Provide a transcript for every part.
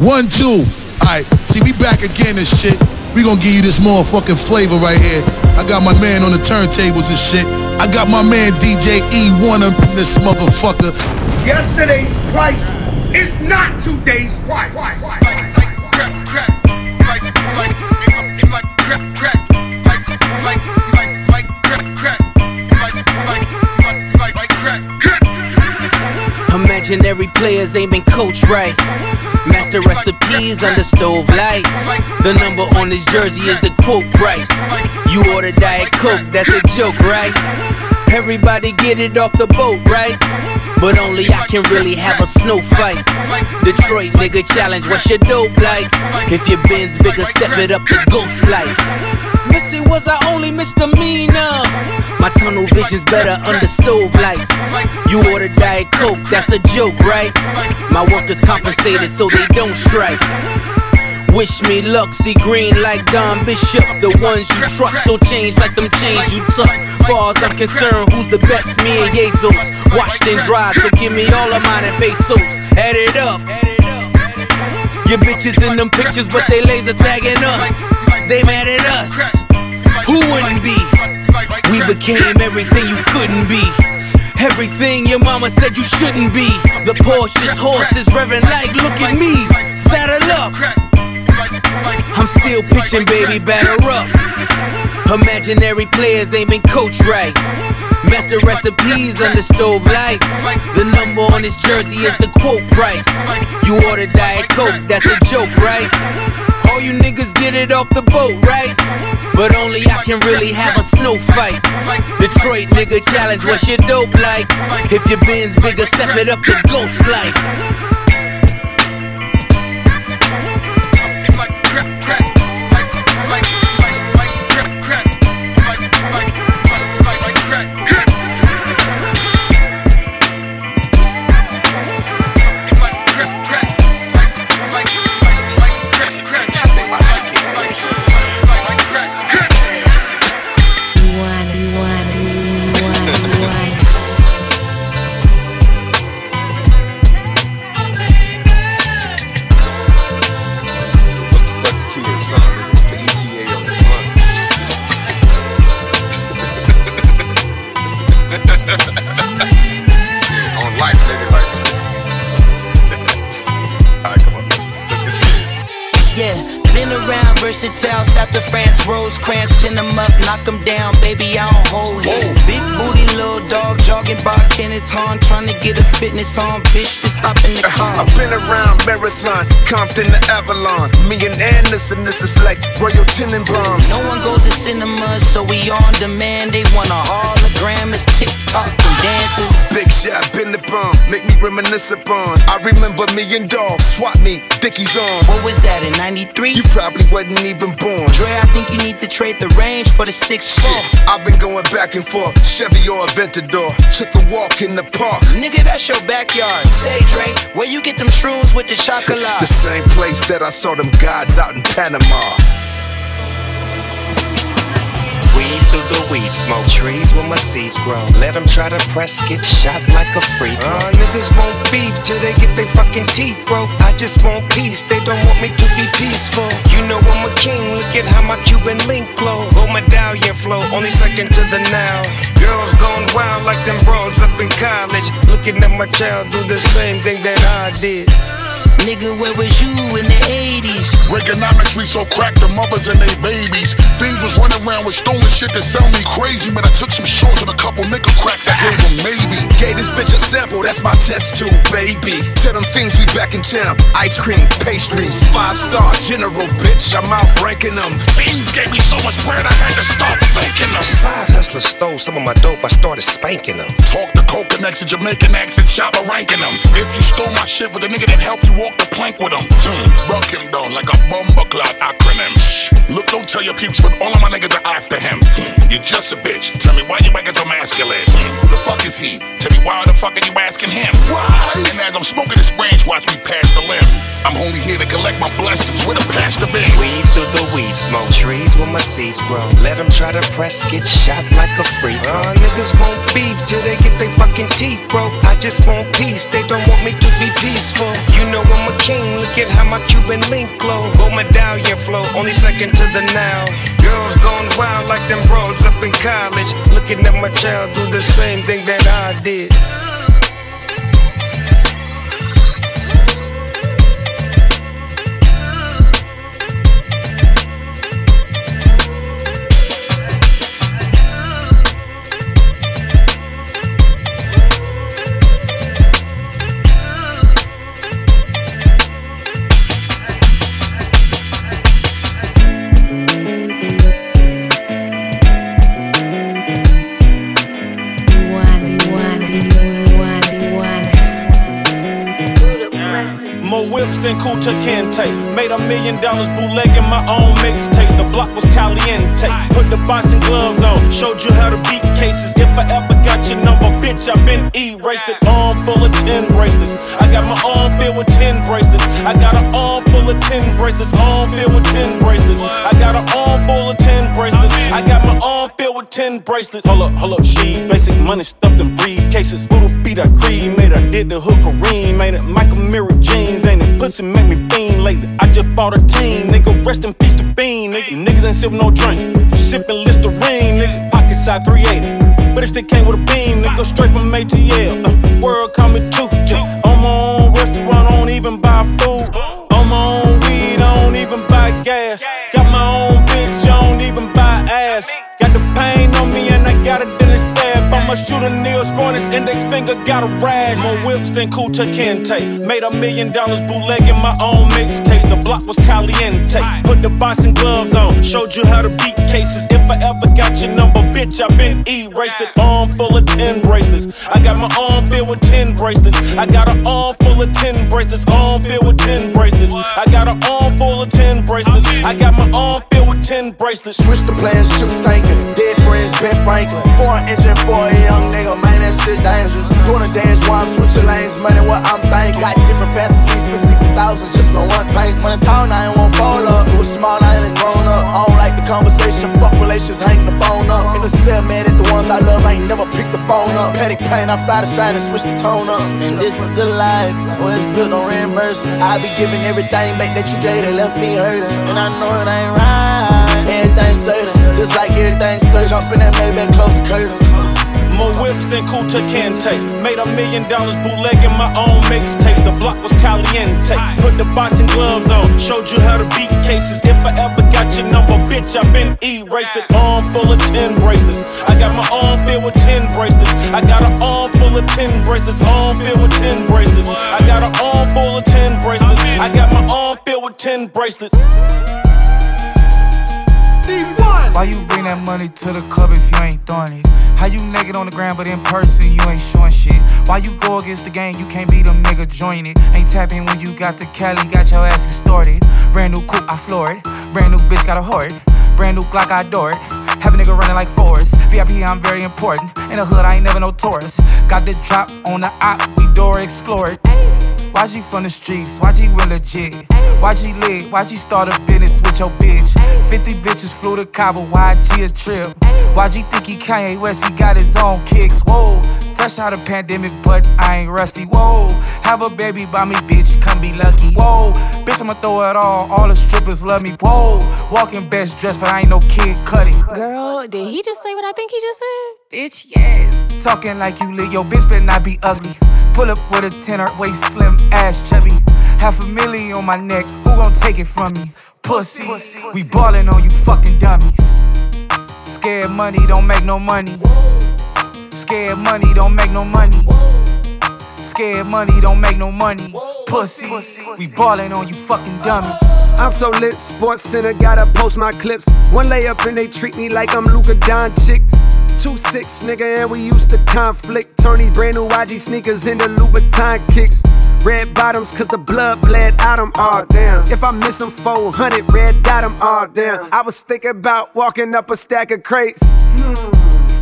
One, two. Alright, see, we back again and shit. We gonna give you this motherfucking flavor right here. I got my man on the turntables and shit. I got my man DJ E1 up in this motherfucker. Yesterday's price is not today's price. Imaginary players ain't been coached right. Master recipes under stove lights. The number on his jersey is the quote price. You order Diet Coke, that's a joke, right? Everybody get it off the boat, right? But only I can really have a snow fight. Detroit nigga challenge, what's your dope like? If your bin's bigger, step it up to ghost life. Missy was I only misdemeanor. My tunnel vision's better under stove lights. You order Diet Coke, that's a joke, right? My workers compensated so they don't strike. Wish me luck, see green like Don Bishop. The ones you trust don't change like them chains you tuck. Far as I'm concerned, who's the best? Me and Jesus. Washed and dried, so give me all of mine and pesos. Add it up. Your bitches in them pictures, but they laser tagging us. They mad at us. Who wouldn't be? We became everything you couldn't be. Everything your mama said you shouldn't be. The Porsche's horses revving like, look at me. Saddle up. I'm still pitching, baby, batter up. Imaginary players been coached right. Master recipes under stove lights. The number on his jersey is the quote price. You order Diet Coke, that's a joke, right? All you niggas get it off the boat, right? But only I can really have a snow fight. Detroit nigga challenge, what's your dope like? If your bin's bigger, step it up to ghost life. Kenneth Hahn, trying to get a fitness on, bitch, just hop in the car. I've been around Marathon, Compton to Avalon. Me and Anderson, this is like Royal Tenenbaums. No one goes to cinemas, so we on demand. They want a hologram, it's TikTok and dances. Big shot, been the bomb, make me reminisce upon. I remember me and Dog, swap me, Dickies on. What was that in 93? You probably wasn't even born. Dre, I think you need to trade the range for the 6 Shit, I've been going back and forth, Chevy or Aventador. Took a walk in the park. Nigga, that's your backyard. Say, Dre, where you get them shrooms with the chocolate? The same place that I saw them gods out in Panama. Weed through the weed smoke, trees where my seeds grow. Let them try to press, get shot like a free throw. Uh, niggas won't beef till they get their fucking teeth broke. I just want peace, they don't want me to be peaceful. You know I'm a king, look at how my Cuban link glow. Gold medallion flow, only second to the now. Girls gone wild like them bros up in college. Looking at my child do the same thing that I did. Nigga, where was you in the 80s? Reaganomics, we so cracked the mothers and they babies. Things was running around with stolen shit that sell me crazy. Man, I took some shorts and a couple nigga cracks. I gave them maybe. Gave this bitch a sample, that's my test tube, baby. Tell them things we back in town. Ice cream, pastries, five star general, bitch. I'm out ranking them. Fiends gave me so much bread, I had to start thanking them. Side hustler stole some of my dope, I started spanking them. Talk the coconuts and Jamaican accent, shopper ranking them. If you stole my shit with a nigga that helped you walk the plank with him, hmm, broke him down like a bumper cloud acronym. Look, don't tell your peeps, but all of my niggas are after him. Hmm, you're just a bitch. Tell me why you acting so masculine. Hmm, who the fuck is he? Tell me why the fuck are you asking him? Why? And as I'm smoking this branch, watch me pass the limb. I'm only here to collect my blessings. with a pastor through the weed smoke. Trees where my seeds grow. Let them try to press, get shot like a freak. Uh, niggas won't beef till they get their fucking teeth broke. I just want peace, they don't want me to be peaceful. You know I'm a king, look at how my Cuban link glow. Gold medallion flow, only second to the now. Girls gone wild like them broads up in college. Looking at my child do the same thing that I did. Dollars bootlegging my own mixtape. The block was caliente. Put the boxing gloves on. Showed you how to beat cases. If I ever got your number, bitch, i been erased it. Arm full of 10 bracelets. I got my arm filled with 10 bracelets. I got an arm full of 10 bracelets. Arm filled with 10 bracelets. I got an arm full of 10 bracelets. I got my arm filled with 10 bracelets. Hold up, hold up, she basic money stuffed in briefcases. Voodoo beat I cream, made I did the hook Kareem, made it Michael Mirror jeans, ain't it? Pussy make me fiend lately. I just bought a team, nigga. Rest in peace to Bean, nigga. Niggas ain't sippin' no drink, sipping Listerine, nigga. Pocket side 380, but if they came with a beam, nigga. Straight from ATL, uh, world coming too. Yeah. Shoot a nail, scoring his index finger, got a rash. More whips than Kunta Kinte. Made a million dollars bootlegging my own mixtape. The block was caliente. Put the boxing gloves on, showed you how to beat cases. If I ever got your number, bitch, i been erased it. Arm full of 10 bracelets. I got my arm filled with 10 bracelets. I got an arm full of 10 bracelets. Arm filled with 10 bracelets. I got an arm full of 10 bracelets. I got my arm 10 bracelets. Switch the plans, ship sinking. Dead friends, Ben Franklin. Four engine for a young nigga, man, that shit dangerous. Doing a dance while I'm switching lanes, money what I'm thinking. Got different fantasies, spend 60,000 just on one thing. When in town, I ain't want fall up. It was small, I ain't grown up. I don't like the conversation, fuck relations, hang the phone up. In the cell, man, at the ones I love, I ain't never picked the phone up. Petty pain, I fly to shine and switch the tone up. And This is the life, well, it's built on reimbursement. I be giving everything back that you gave that left me hurting. And I know it ain't right. Everything certain, just like everything certain. Jump in that Maybach, close the curtain. More whips than Kunta Kinte. Made a million dollars bootlegging my own mixtape. The block was caliente. Put the boxing gloves on. Showed you how to beat cases. If I ever got your number, bitch, i been erased it. Arm full of 10 bracelets. I got my arm filled with 10 bracelets. I got an arm full of 10 bracelets. Arm filled with 10 bracelets. I got an arm full of 10 bracelets. I got my arm filled with 10 bracelets. Why you bring that money to the club if you ain't throwing it? How you naked on the ground, but in person you ain't showing shit? Why you go against the game, you can't beat them nigga join it? Ain't tapping when you got the Cali, got your ass extorted. Brand new coupe, I floor it. Brand new bitch, got a hoard. Brand new Glock, I adore it. Have a nigga running like Forrest. VIP, I'm very important. In the hood, I ain't never no tourist. Got the drop on the op, we door explore it. YG from the streets, YG real legit. YG lit, YG start a business with your bitch. 50 bitches flew to Cabo, YG a trip. YG think he Kanye West, he got his own kicks. Whoa, fresh out of pandemic, but I ain't rusty. Whoa, have a baby by me, bitch, come be lucky. Whoa, bitch, I'ma throw it all, all the strippers love me. Whoa, walking best dressed, but I ain't no kid cutting. Girl, did he just say what I think he just said? Bitch, yes. Talking like you lit, yo, bitch better not be ugly. Pull up with a tenor, waist slim, ass chubby. Half a million on my neck, who gon' take it from me? Pussy, we ballin' on you fucking dummies. Scared money don't make no money. Scared money don't make no money. Scared money don't make no money. Pussy, we ballin' on you fucking dummies. I'm so lit, Sports Center, gotta post my clips. One layup and they treat me like I'm Luka Doncic. Two six, nigga, and we used to conflict. Turn these brand new YG sneakers in into Louboutin kicks. Red bottoms, cause the blood bled out them, all damn. If I miss them 400, red dot them, all damn. I was thinking about walking up a stack of crates.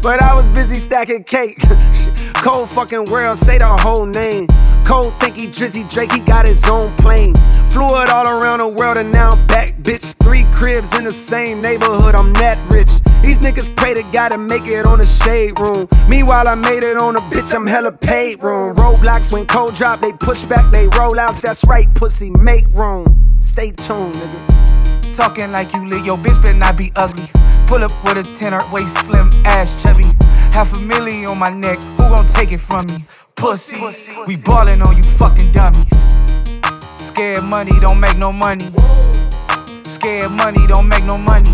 But I was busy stacking cake. Cold fucking world, say the whole name. Cold think he Drizzy Drake, he got his own plane. Flew it all around the world and now I'm back, bitch. Three cribs in the same neighborhood, I'm that rich. These niggas pray to God to make it on the shade room. Meanwhile, I made it on a bitch, I'm hella paid room. Roadblocks when cold drop, they push back, they roll outs. That's right, pussy, make room. Stay tuned, nigga. Talking like you lit, yo bitch better not be ugly. Pull up with a tenor, waist slim, ass chubby. Half a million on my neck, who gon' take it from me? Pussy, we ballin' on you fucking dummies. Scared money don't make no money. Scared money don't make no money.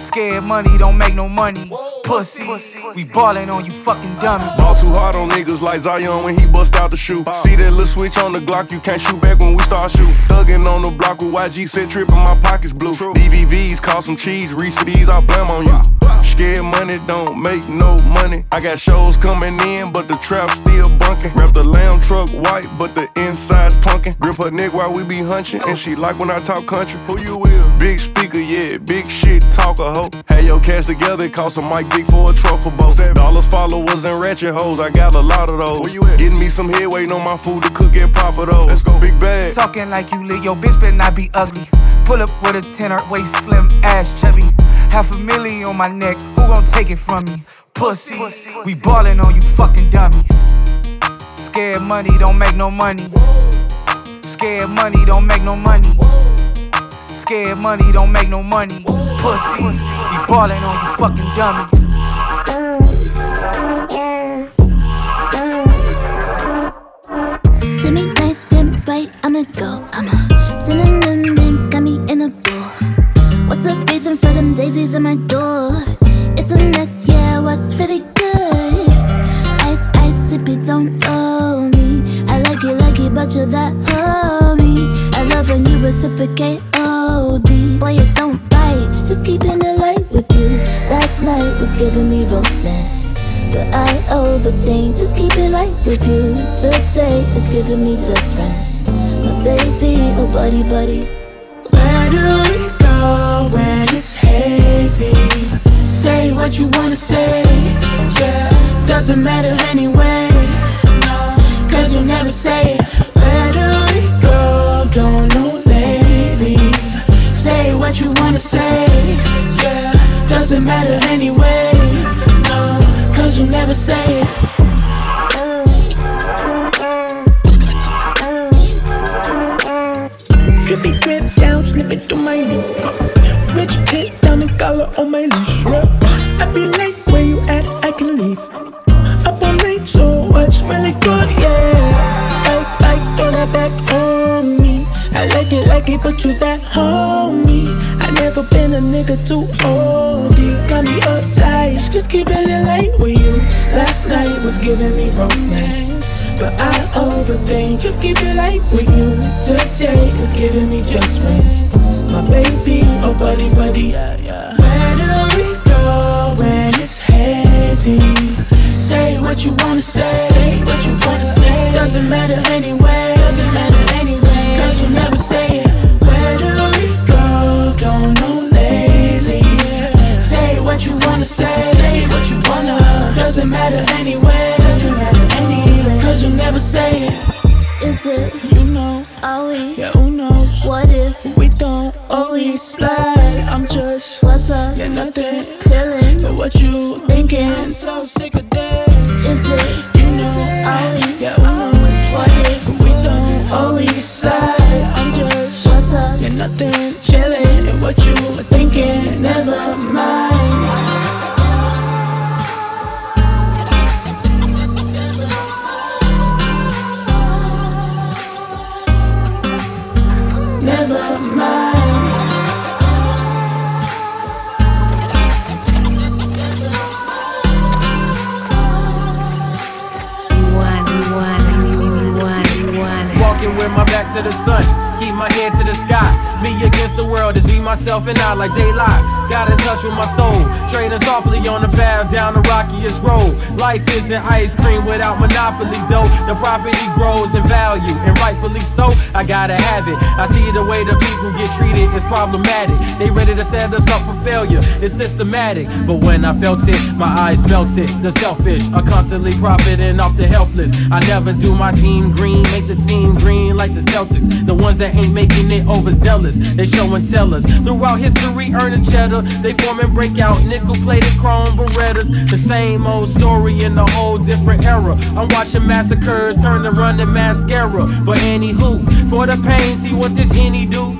Scared money don't make no money. Pussy, we ballin' on you fucking dummy. Ball too hard on niggas like Zion when he bust out the shoe. See that little switch on the Glock, you can't shoot back when we start shoot. Thuggin' on the block with YG said trippin', my pockets blue. DVVs cost some cheese, Reese for these, I blame on you. Scared money don't make no money. I got shows coming in, but the trap still bunkin'. Wrap the lamb truck white, but the inside's punkin'. Grip her neck while we be hunchin', and she like when I talk country. Who you will? Big speaker, yeah, big shit talker hoe. Had your cash together, it cost a mic big for a truffle boat. Dollars, followers, and ratchet hoes, I got a lot of those. Where you at? Getting me some head, waiting on my food to cook and pop it though. Let's go, big bag. Talking like you lit, yo bitch better not be ugly. Pull up with a tenor, waist slim, ass chubby. Half a million on my neck, who gon' take it from me? Pussy, we ballin' on you fucking dummies. Scared money don't make no money. Scared money don't make no money. Scared money don't make no money. Pussy, Be ballin' on you fucking dummies. Me nice and bright, I'ma go. I'ma cinnamon then got me in a ball. What's the reason for them daisies in my door? Doesn't matter anyway, no. Cause you'll never say it. Where do we go? Don't know, baby. Say what you wanna say, yeah. Doesn't matter anyway, no. Cause you'll never say it. Drip it, drip down, slip it through my knee. Rich pit, diamond collar on my leash. It, but you that homie. I never been a nigga too old. You got me uptight, just keeping it light with you. Last night was giving me romance. But I overthink, just keep it light with you. Today is giving me just friends. My baby, oh buddy, buddy, yeah, yeah. Where do we go when it's hazy? Say what you wanna say, say what you wanna say. Doesn't matter anyway, doesn't matter anyway. Cause you never say nothing. Chillin'. But what you Thinking. I'm so sick myself, and I like daylight. Got in touch with my soul. Trading softly on the path down the rockiest road. Life isn't ice cream without monopoly dough. The property grows in value, and rightfully so. I gotta have it. I see the way the people get treated is problematic. They ready to set us up for failure. It's systematic. But when I felt it, my eyes melted. The selfish are constantly profiting off the helpless. I never do my team green, make the team green like the Celtics. The ones that ain't making it overzealous. They show and tell us. Throughout history, earning cheddar. They form and break out nickel plated chrome berettas. The same old story in a whole different era. I'm watching massacres turn to running mascara. But anywho, for the pain, see what this any do.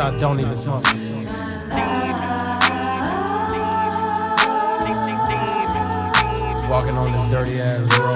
I don't even smoke. Walking on this dirty ass road.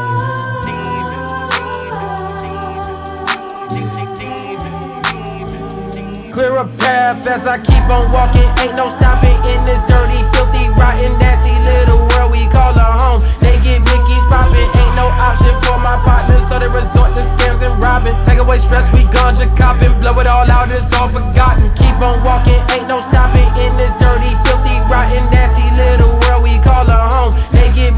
Clear a path as I keep on walking. Ain't no stopping in this dirty, filthy, rotten, nasty little world we call a home. They get Mickey's popping, ain't no option for my partners, so they resort to scams and robbing. Take away stress, we ganja copping, blow it all out, it's all forgotten. Keep on walking, ain't no stopping in this dirty, filthy, rotten, nasty little world we call a home. They get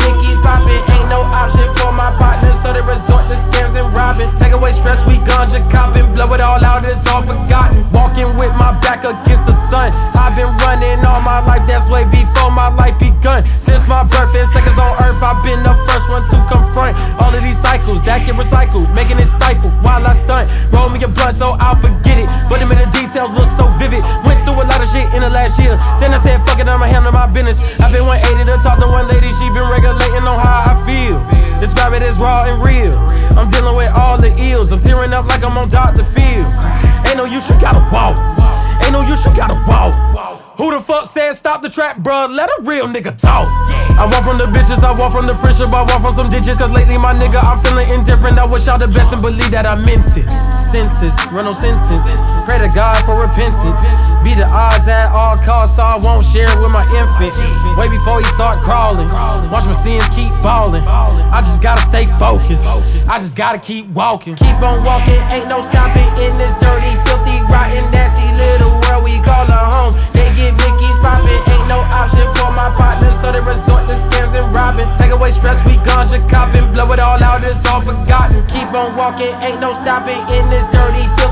180 to talk to one lady, she been regulating on how I feel. Describe it as raw and real. I'm dealing with all the ills, I'm tearing up like I'm on Dr. Phil. Ain't no use, you gotta walk. Ain't no use, you gotta walk. Who the fuck said stop the trap, bruh? Let a real nigga talk. I walk from the bitches, I walk from the friendship, I walk from some ditches. Cause lately, my nigga, I'm feeling indifferent. I wish y'all the best and believe that I meant it. Sentence, run no sentence. Pray to God for repentance. Be the odds at all costs, so I won't share it with my infant. Way before he start crawling. Watch my sins keep balling. I just gotta stay focused. I just gotta keep walking. Keep on walking, ain't no stopping in this dirty, filthy, rotten, nasty little world we call a home. They get Mickey's popping, ain't no option for my partner, so they resort to scams and robbing. Take away stress, we ganja copping, blow it all out, it's all forgotten. Keep on walking, ain't no stopping in this dirty, filthy,